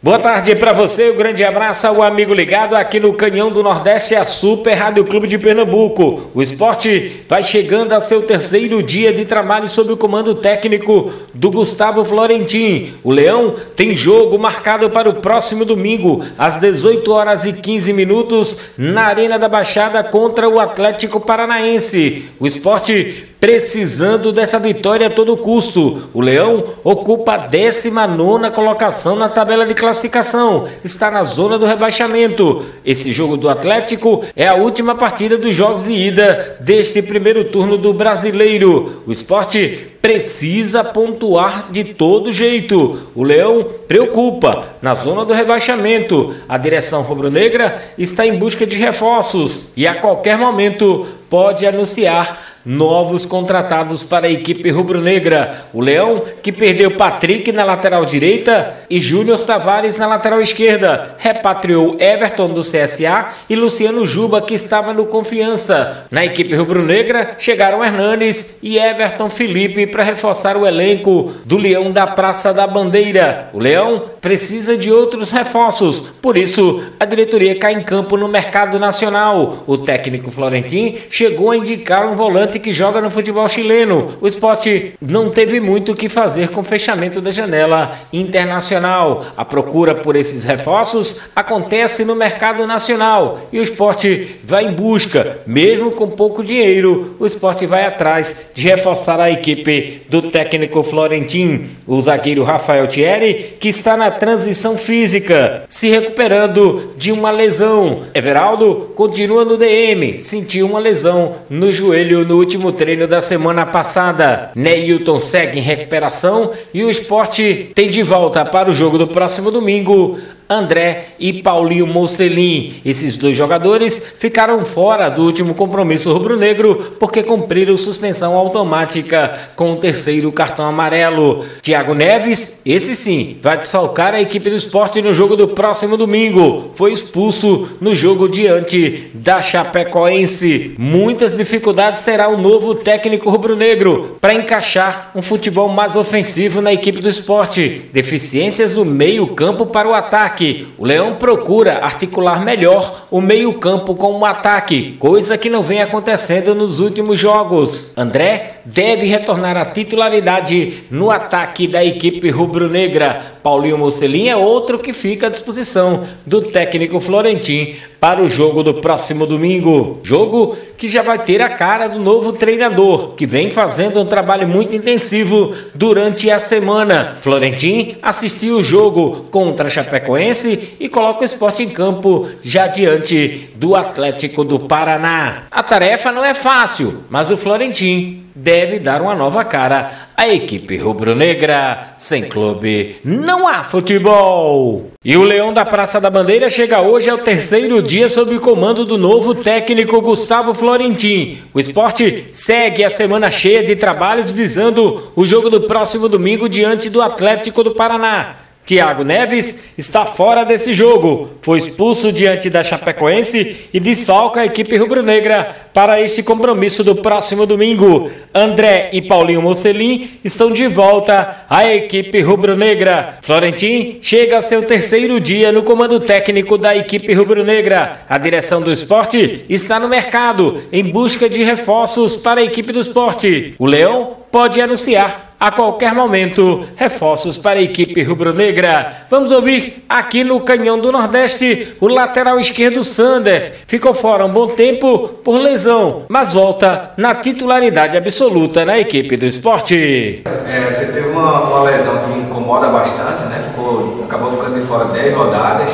Boa tarde para você, um grande abraço ao amigo ligado aqui no Canhão do Nordeste, a Super Rádio Clube de Pernambuco. O esporte vai chegando a seu terceiro dia de trabalho sob o comando técnico do Gustavo Florentin. O Leão tem jogo marcado para o próximo domingo, às 18 horas e 15 minutos, na Arena da Baixada contra o Atlético Paranaense. O esporte precisando dessa vitória a todo custo. O Leão ocupa a 19 colocação na tabela de classificação, está na zona do rebaixamento. Esse jogo do Atlético é a última partida dos jogos de ida deste primeiro turno do Brasileiro. O esporte precisa pontuar de todo jeito. O Leão preocupa na zona do rebaixamento. A direção rubro-negra está em busca de reforços e a qualquer momento pode anunciar novos contratados para a equipe rubro-negra. O Leão, que perdeu Patrick na lateral direita e Júnior Tavares na lateral esquerda, repatriou Everton do CSA e Luciano Juba, que estava no Confiança. Na equipe rubro-negra chegaram Hernanes e Everton Felipe para reforçar o elenco do Leão da Praça da Bandeira. O Leão precisa de outros reforços, por isso a diretoria cai em campo no mercado nacional. O técnico Florentin chegou a indicar um volante que joga no futebol chileno. O esporte não teve muito o que fazer com o fechamento da janela internacional. A procura por esses reforços acontece no mercado nacional e o esporte vai em busca, mesmo com pouco dinheiro, o esporte vai atrás de reforçar a equipe do técnico Florentin, o zagueiro Rafael Thierry, que está na transição física, se recuperando de uma lesão. Everaldo continua no DM, sentiu uma lesão no joelho no último treino da semana passada. Neilton segue em recuperação e o esporte tem de volta para o jogo do próximo domingo André e Paulinho Mocelin. Esses dois jogadores ficaram fora do último compromisso rubro-negro porque cumpriram suspensão automática com o terceiro cartão amarelo. Thiago Neves, esse sim, vai desfalcar a equipe do esporte no jogo do próximo domingo. Foi expulso no jogo diante da Chapecoense. Muitas dificuldades terá o novo técnico rubro-negro para encaixar um futebol mais ofensivo na equipe do esporte. Deficiências no meio-campo para o ataque ataque. O Leão procura articular melhor o meio-campo com o ataque, coisa que não vem acontecendo nos últimos jogos. André deve retornar à titularidade no ataque da equipe rubro-negra. Paulinho Mocelin é outro que fica à disposição do técnico Florentim para o jogo do próximo domingo. Jogo que já vai ter a cara do novo treinador, que vem fazendo um trabalho muito intensivo durante a semana. Florentim assistiu o jogo contra Chapecoense e coloca o esporte em campo já diante do Atlético do Paraná. A tarefa não é fácil, mas o Florentim deve dar uma nova cara à equipe rubro-negra. Sem clube, não há futebol. E o Leão da Praça da Bandeira chega hoje ao terceiro dia sob o comando do novo técnico Gustavo Florentin. O esporte segue a semana cheia de trabalhos visando o jogo do próximo domingo diante do Atlético do Paraná. Thiago Neves está fora desse jogo. Foi expulso diante da Chapecoense e desfalca a equipe rubro-negra para este compromisso do próximo domingo. André e Paulinho Mocelin estão de volta à equipe rubro-negra. Florentin chega a seu terceiro dia no comando técnico da equipe rubro-negra. A direção do esporte está no mercado em busca de reforços para a equipe do esporte. O Leão pode anunciar a qualquer momento reforços para a equipe rubro-negra. Vamos ouvir aqui no Canhão do Nordeste o lateral esquerdo Sander. Ficou fora um bom tempo por lesão, mas volta na titularidade absoluta na equipe do esporte. É, você teve uma, uma, lesão que incomoda bastante, né? Ficou, acabou ficando de fora 10 rodadas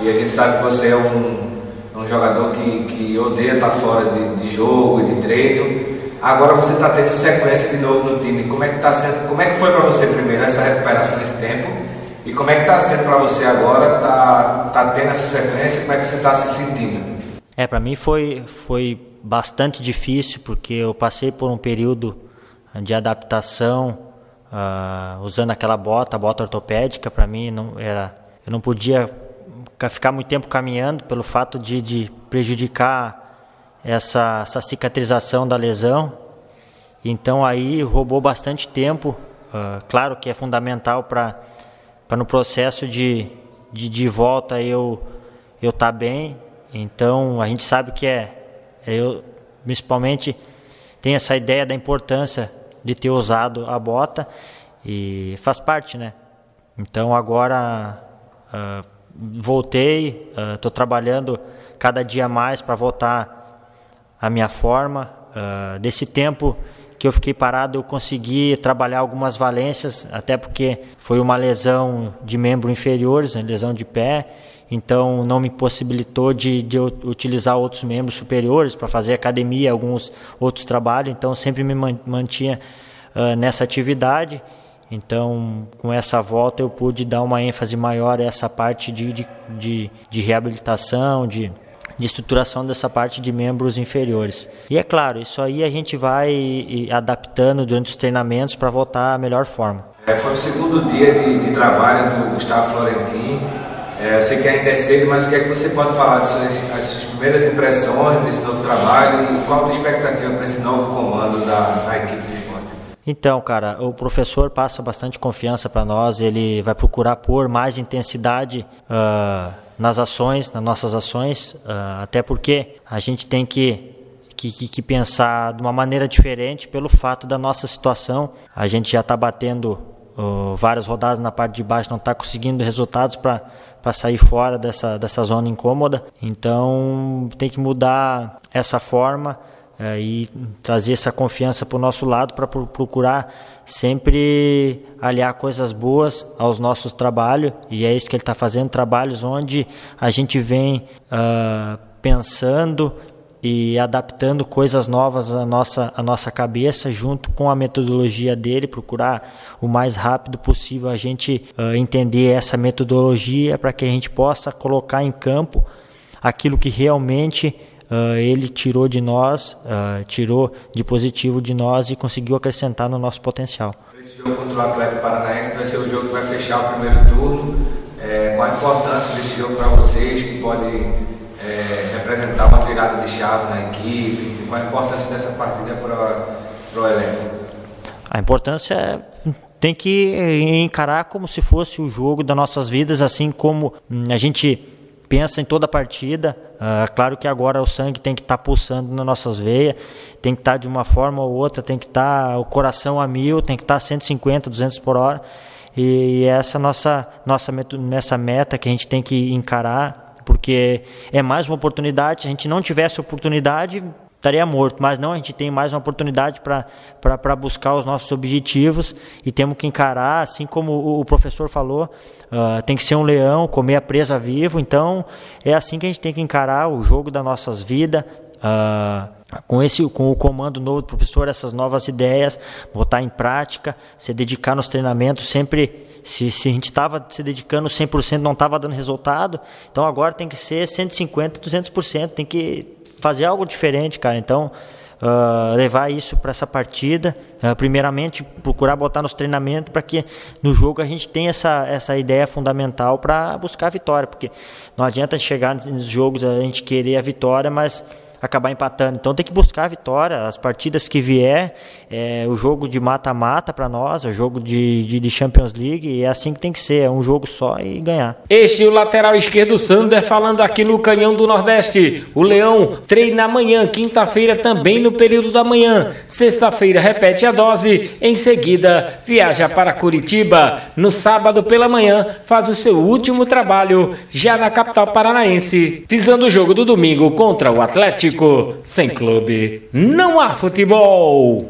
e a gente sabe que você é um, um jogador que, que odeia estar fora de, de jogo e de treino. Agora você está tendo sequência de novo no time. Como é que tá sendo? Como é que foi para você primeiro essa recuperação esse tempo? E como é que está sendo para você agora? Tá, tá tendo essa sequência? Como é que você está se sentindo? É, para mim foi foi bastante difícil porque eu passei por um período de adaptação uh, usando aquela bota, a bota ortopédica. Para mim não era, eu não podia ficar muito tempo caminhando pelo fato de, de prejudicar essa, essa cicatrização da lesão. Então aí roubou bastante tempo. Uh, claro que é fundamental para no processo de, de, de volta eu eu estar tá bem. Então a gente sabe que é, é eu principalmente tem essa ideia da importância de ter usado a bota e faz parte, né? Então agora uh, voltei, estou uh, trabalhando cada dia mais para voltar à minha forma. Uh, desse tempo que eu fiquei parado, eu consegui trabalhar algumas valências, até porque foi uma lesão de membro inferiores, né, lesão de pé, então não me possibilitou de, de utilizar outros membros superiores para fazer academia, alguns outros trabalhos, então sempre me mantinha uh, nessa atividade. Então, com essa volta, eu pude dar uma ênfase maior a essa parte de, de, de, de reabilitação, de, de estruturação dessa parte de membros inferiores. E é claro, isso aí a gente vai adaptando durante os treinamentos para voltar à melhor forma. É, foi o segundo dia de, de trabalho do Gustavo Florentin. É, eu sei que ainda é cedo, mas o que é que você pode falar das suas, as suas primeiras impressões desse novo trabalho e qual a expectativa para esse novo comando da, da equipe então, cara, o professor passa bastante confiança para nós, ele vai procurar pôr mais intensidade uh, nas ações, nas nossas ações, uh, até porque a gente tem que, que, que, pensar de uma maneira diferente pelo fato da nossa situação. A gente já está batendo uh, várias rodadas na parte de baixo, não está conseguindo resultados para sair fora dessa, dessa zona incômoda, então tem que mudar essa forma é, e trazer essa confiança para o nosso lado para procurar sempre aliar coisas boas aos nossos trabalhos e é isso que ele está fazendo trabalhos onde a gente vem uh, pensando e adaptando coisas novas à nossa, à nossa cabeça junto com a metodologia dele, procurar o mais rápido possível a gente uh, entender essa metodologia para que a gente possa colocar em campo aquilo que realmente uh, ele tirou de nós, uh, tirou de positivo de nós e conseguiu acrescentar no nosso potencial. Esse jogo contra o Atlético Paranaense vai ser o jogo que vai fechar o primeiro turno. É, qual a importância desse jogo para vocês, que pode é, representar uma virada de chave na equipe? Enfim, qual a importância dessa partida para o elenco? A importância é tem que encarar como se fosse o jogo das nossas vidas, assim como hum, a gente pensa em toda a partida. Uh, claro que agora o sangue tem que estar tá pulsando nas nossas veias, tem que estar tá de uma forma ou outra, tem que estar tá, o coração a mil, tem que estar 150, 200 por hora. E essa nossa nossa nessa meta que a gente tem que encarar, porque é mais uma oportunidade. Se a gente não tivesse oportunidade, estaria morto, mas não, a gente tem mais uma oportunidade para buscar os nossos objetivos e temos que encarar, assim como o, professor falou, uh, tem que ser um leão, comer a presa vivo, então é assim que a gente tem que encarar o jogo das nossas vidas, uh, com esse com o comando novo do professor, essas novas ideias, botar em prática, se dedicar nos treinamentos, sempre se, se a gente estava se dedicando 100% não estava dando resultado, então agora tem que ser 150, 200%, tem que fazer algo diferente, cara. Então, uh, levar isso para essa partida. Uh, primeiramente, procurar botar nos treinamentos para que no jogo a gente tenha essa, essa ideia fundamental para buscar a vitória. Porque não adianta chegar nos jogos a gente querer a vitória, mas acabar empatando. Então tem que buscar a vitória. As partidas que vier, é o jogo de mata-mata para nós, é o jogo de, de, de, Champions League, é assim que tem que ser, é um jogo só e ganhar. Este é o lateral esquerdo Sander falando aqui no Canhão do Nordeste. O Leão treina amanhã, quinta-feira também no período da manhã. Sexta-feira repete a dose, em seguida viaja para Curitiba. No sábado pela manhã faz o seu último trabalho já na capital paranaense, visando o jogo do domingo contra o Atlético. Sem clube, não há futebol.